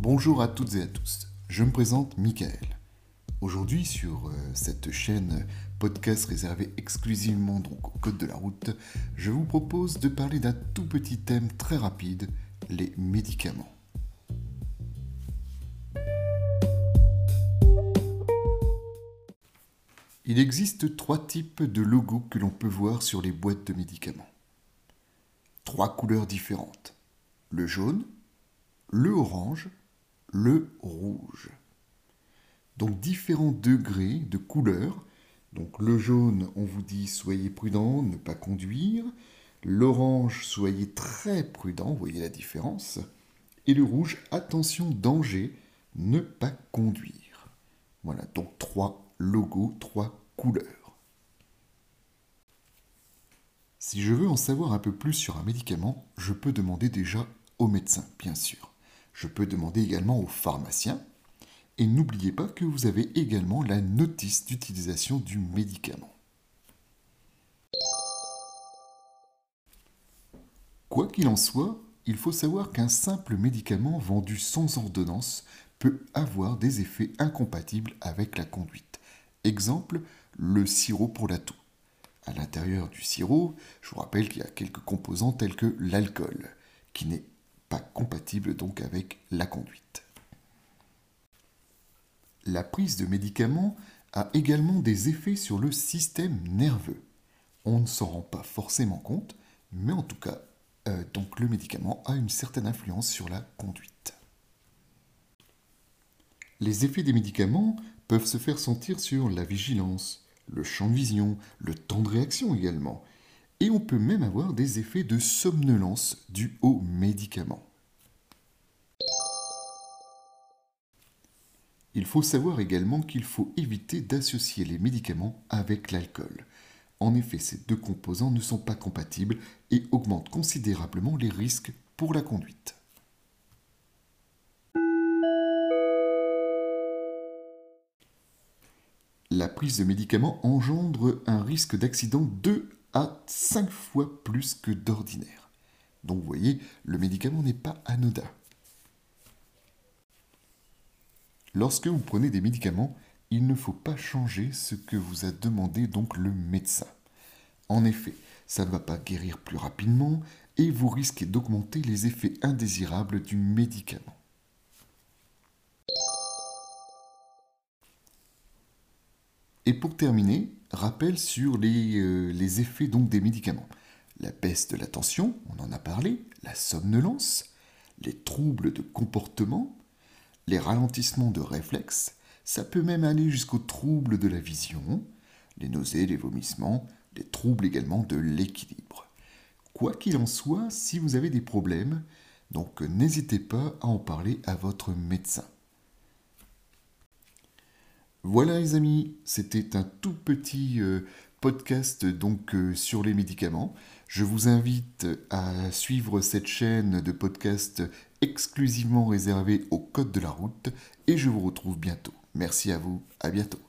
Bonjour à toutes et à tous, je me présente Michael. Aujourd'hui sur euh, cette chaîne podcast réservée exclusivement donc au code de la route, je vous propose de parler d'un tout petit thème très rapide, les médicaments. Il existe trois types de logos que l'on peut voir sur les boîtes de médicaments. Trois couleurs différentes. Le jaune, le orange, le rouge. Donc différents degrés de couleurs. Donc le jaune, on vous dit soyez prudent, ne pas conduire. L'orange, soyez très prudent, voyez la différence. Et le rouge, attention, danger, ne pas conduire. Voilà, donc trois logos, trois couleurs. Si je veux en savoir un peu plus sur un médicament, je peux demander déjà au médecin, bien sûr. Je peux demander également au pharmacien. Et n'oubliez pas que vous avez également la notice d'utilisation du médicament. Quoi qu'il en soit, il faut savoir qu'un simple médicament vendu sans ordonnance peut avoir des effets incompatibles avec la conduite. Exemple, le sirop pour la toux. À l'intérieur du sirop, je vous rappelle qu'il y a quelques composants tels que l'alcool, qui n'est pas compatible donc avec la conduite. La prise de médicaments a également des effets sur le système nerveux. On ne s'en rend pas forcément compte, mais en tout cas, euh, donc le médicament a une certaine influence sur la conduite. Les effets des médicaments peuvent se faire sentir sur la vigilance, le champ de vision, le temps de réaction également, et on peut même avoir des effets de somnolence dus aux médicaments. Il faut savoir également qu'il faut éviter d'associer les médicaments avec l'alcool. En effet, ces deux composants ne sont pas compatibles et augmentent considérablement les risques pour la conduite. La prise de médicaments engendre un risque d'accident 2 à 5 fois plus que d'ordinaire. Donc vous voyez, le médicament n'est pas anodin. Lorsque vous prenez des médicaments, il ne faut pas changer ce que vous a demandé donc le médecin. En effet, ça ne va pas guérir plus rapidement et vous risquez d'augmenter les effets indésirables du médicament. Et pour terminer, rappel sur les, euh, les effets donc des médicaments. La baisse de la tension, on en a parlé, la somnolence, les troubles de comportement, les ralentissements de réflexes, ça peut même aller jusqu'aux troubles de la vision, les nausées, les vomissements, les troubles également de l'équilibre. Quoi qu'il en soit, si vous avez des problèmes, donc n'hésitez pas à en parler à votre médecin. Voilà les amis, c'était un tout petit euh, podcast donc euh, sur les médicaments. Je vous invite à suivre cette chaîne de podcast exclusivement réservée au code de la route et je vous retrouve bientôt. Merci à vous, à bientôt.